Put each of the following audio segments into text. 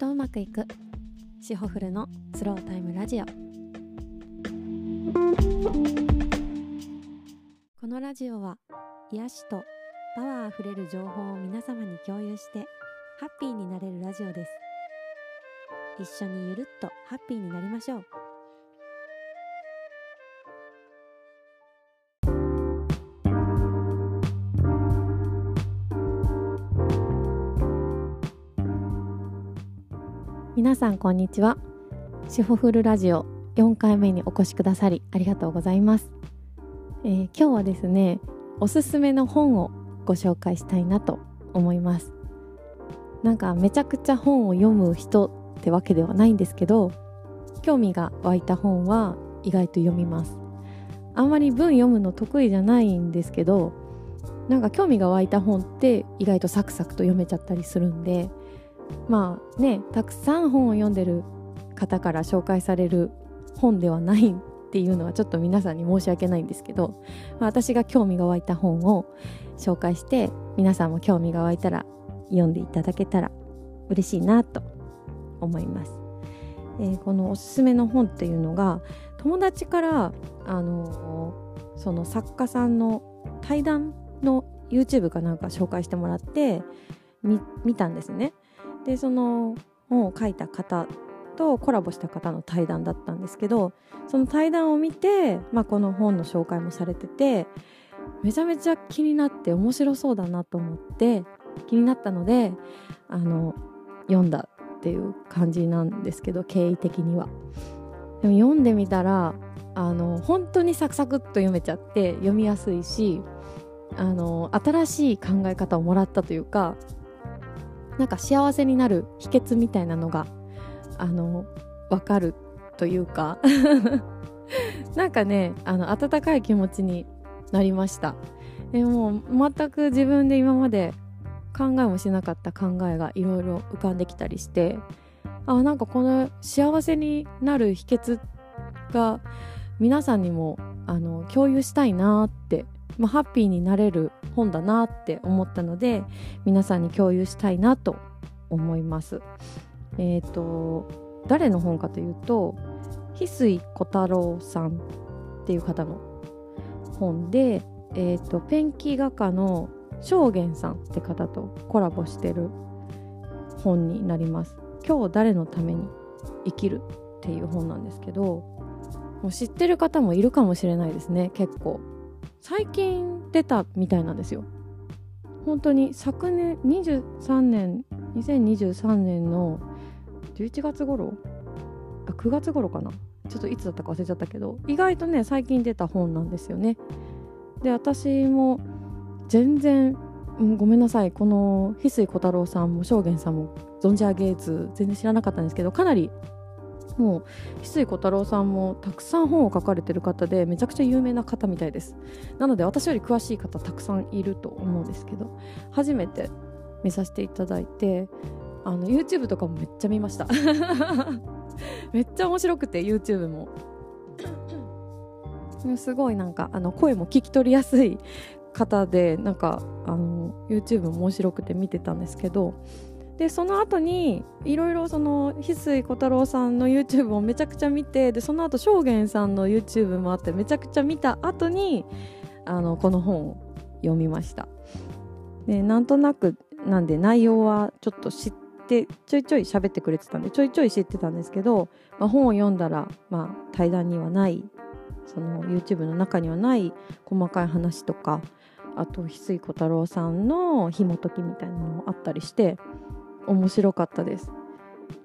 とうまくいく。シホフルのスロータイムラジオ。このラジオは癒しとパワーあふれる情報を皆様に共有してハッピーになれるラジオです。一緒にゆるっとハッピーになりましょう。皆さんこんにちは。シホフルラジオ4回目にお越しくださりありがとうございます、えー今日はですねおすすめの本をご紹介したいなと思います。なんかめちゃくちゃ本を読む人ってわけではないんですけど興味が湧いた本は意外と読みます。あんまり文読むの得意じゃないんですけどなんか興味が湧いた本って意外とサクサクと読めちゃったりするんでまあねたくさん本を読んでる方から紹介される本ではないっていうのはちょっと皆さんに申し訳ないんですけど、まあ私が興味が湧いた本を紹介して皆さんも興味が湧いたら読んでいただけたら嬉しいなと思います。えーこのおすすめの本っていうのが友達からあのーその作家さんの対談の YouTube かなんか紹介してもらってみ見たんですね。でその本を書いた方とコラボした方の対談だったんですけどその対談を見て、まあ、この本の紹介もされててめちゃめちゃ気になって面白そうだなと思って気になったのであの読んだっていう感じなんですけど経緯的には。でも読んでみたらあの本当にサクサクっと読めちゃって読みやすいしあの新しい考え方をもらったというかなんか幸せになる秘訣みたいなのがあの分かるというか。なんかねあの温かい気持ちになりました。でも全く自分で今まで考えもしなかった考えがいろいろ浮かんできたりして。あなんかこの幸せになる秘訣が皆さんにもあの共有したいなって、まあ、ハッピーになれる本だなって思ったので皆さんに共有したいなと思います。えっ、と誰の本かというと翡翠小太郎さんっていう方の本で、えー、とペンキ画家の正元さんって方とコラボしてる本になります。今日誰のために生きるっていう本なんですけどもう知ってる方もいるかもしれないですね結構最近出たみたいなんですよ。本当に昨年23年2023年の11月頃？あ9月頃かな？ちょっといつだったか忘れちゃったけど意外とね最近出た本なんですよね。で私も全然、うんごめんなさい。この翡翠小太郎さんも正元さんも存じ上げず全然知らなかったんですけどかなりもう翡翠小太郎さんもたくさん本を書かれてる方でめちゃくちゃ有名な方みたいです。なので私より詳しい方たくさんいると思うんですけど初めて見させていただいてあの YouTube とかもめっちゃ見ました。めっちゃ面白くて YouTube も。すごいなんかあの声も聞き取りやすい方でなんかあの YouTube も面白くて見てたんですけどでその後にいろいろその翡翠小太郎さんの YouTube をめちゃくちゃ見てでその後正元さんの YouTube もあってめちゃくちゃ見た後にあのこの本を読みました。でなんとなくなんで内容はちょっと知ってちょいちょい喋ってくれてたんでちょいちょい知ってたんですけど、まあ、本を読んだら、まあ、対談にはないその YouTube の中にはない細かい話とかあと翡翠小太郎さんの紐解きみたいなのもあったりして面白かったです。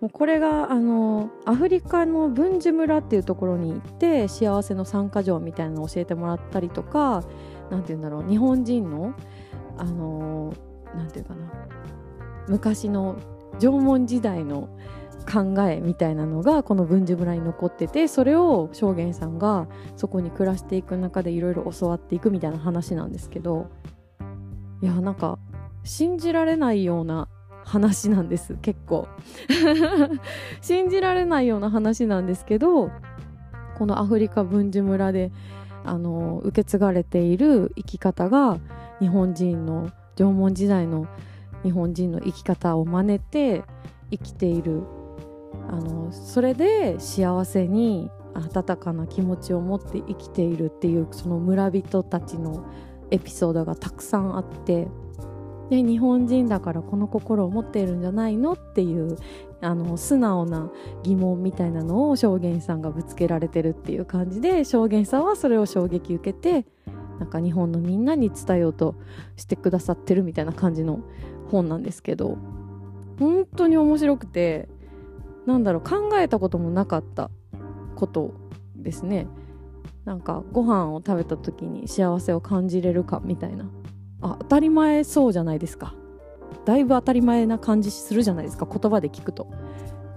もうこれがあのアフリカの文殊村っていうところに行って幸せの参加条みたいなのを教えてもらったりとかなんて言うんだろう日本人のあのなんていうかな昔の縄文時代の考えみたいなのがこの文殊村に残っててそれを正元さんがそこに暮らしていく中でいろいろ教わっていくみたいな話なんですけどいやなんか信じられないような話なんです。結構。信じられないような話なんですけどこのアフリカ文殊村であの受け継がれている生き方が日本人の縄文時代の日本人の生き方を真似て生きている。あのそれで幸せに温かな気持ちを持って生きているっていうその村人たちのエピソードがたくさんあってで日本人だからこの心を持っているんじゃないのっていうあの素直な疑問みたいなのを証言さんがぶつけられてるっていう感じで証言さんはそれを衝撃受けてなんか日本のみんなに伝えようとしてくださってるみたいな感じの本なんですけど本当に面白くてなんだろう考えたこともなかったことですね。なんかご飯を食べた時に幸せを感じれるかみたいな。あ当たり前そうじゃないですか。だいぶ当たり前な感じするじゃないですか。言葉で聞くと。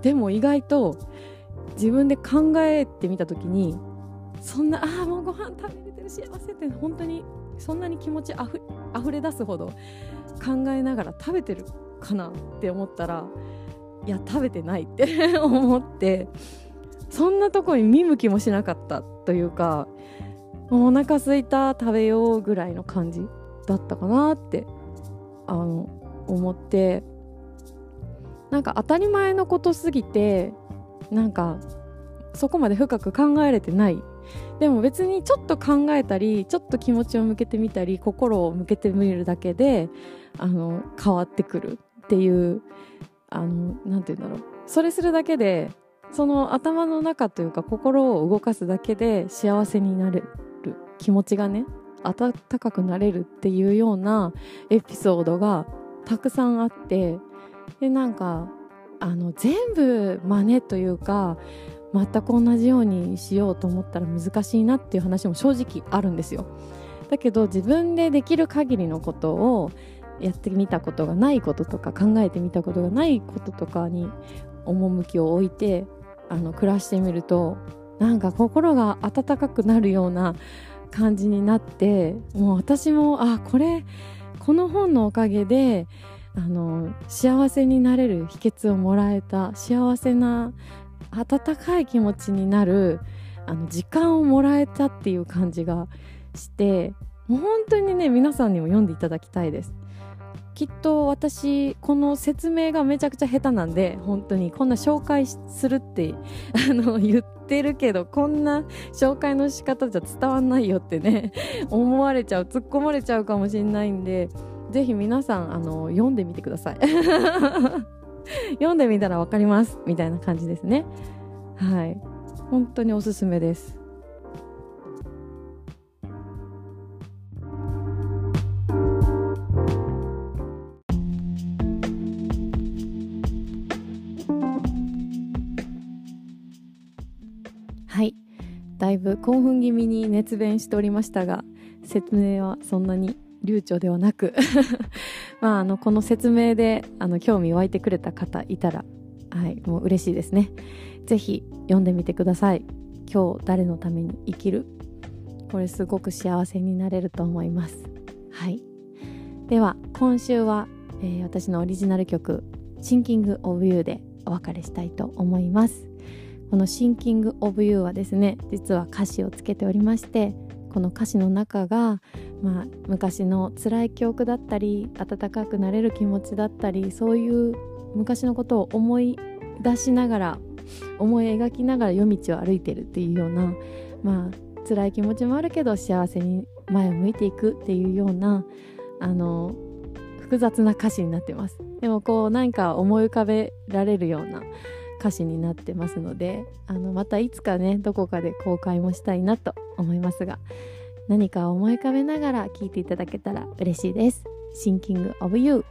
でも意外と自分で考えてみた時にそんなああもうご飯食べれてる幸せって本当にそんなに気持ちあふ溢れ出すほど考えながら食べてるかなって思ったらいや食べてないって 思ってそんなとこに見向きもしなかったというかお腹すいた食べようぐらいの感じ。だったかなってあの思って。なんか当たり前のことすぎてなんかそこまで深く考えれてない。でも別にちょっと考えたりちょっと気持ちを向けてみたり心を向けてみるだけであの変わってくる。っていうあのなんて言うんだろう。それするだけでその頭の中というか心を動かすだけで幸せになれる気持ちがね温かくなれるっていうようなエピソードがたくさんあってでなんかあの全部真似というか全く同じようにしようと思ったら難しいなっていう話も正直あるんですよ。だけど自分でできる限りのことをやってみたことがないこととか考えてみたことがないこととかに趣を置いてあの暮らしてみるとなんか心が温かくなるような感じになってもう私もあこれこの本のおかげであの幸せになれる秘訣をもらえた幸せな温かい気持ちになるあの時間をもらえたっていう感じがしてもう本当にね皆さんにも読んでいただきたいです。きっと私この説明がめちゃくちゃ下手なんで本当にこんな紹介するって あの言ってるけどこんな紹介の仕方じゃ伝わんないよってね 思われちゃう突っ込まれちゃうかもしれないんでぜひ皆さんあの読んでみてください。読んでみたら分かりますみたいな感じですね。はい。本当におすすめです。はい。だいぶ興奮気味に熱弁しておりましたが説明はそんなに流暢ではなく まああのこの説明であの興味湧いてくれた方いたらはいもう嬉しいですね。是非読んでみてください。今日誰のために生きる？これすごく幸せになれると思います。はい。では今週は、えー、私のオリジナル曲「シンキング・オブ・ユー」でお別れしたいと思います。この「シンキング・オブ・ユー」はですね実は歌詞をつけておりましてこの歌詞の中が、まあ、昔の辛い記憶だったり温かくなれる気持ちだったりそういう昔のことを思い出しながら思い描きながら夜道を歩いてるっていうような、まあ辛い気持ちもあるけど幸せに前を向いていくっていうようなあの複雑な歌詞になってます。でもこうなんか思い浮かべられるような歌詞になってますのであのまたいつかねどこかで公開もしたいなと思いますが何か思い浮かべながら聴いていただけたら嬉しいです。Thinking of You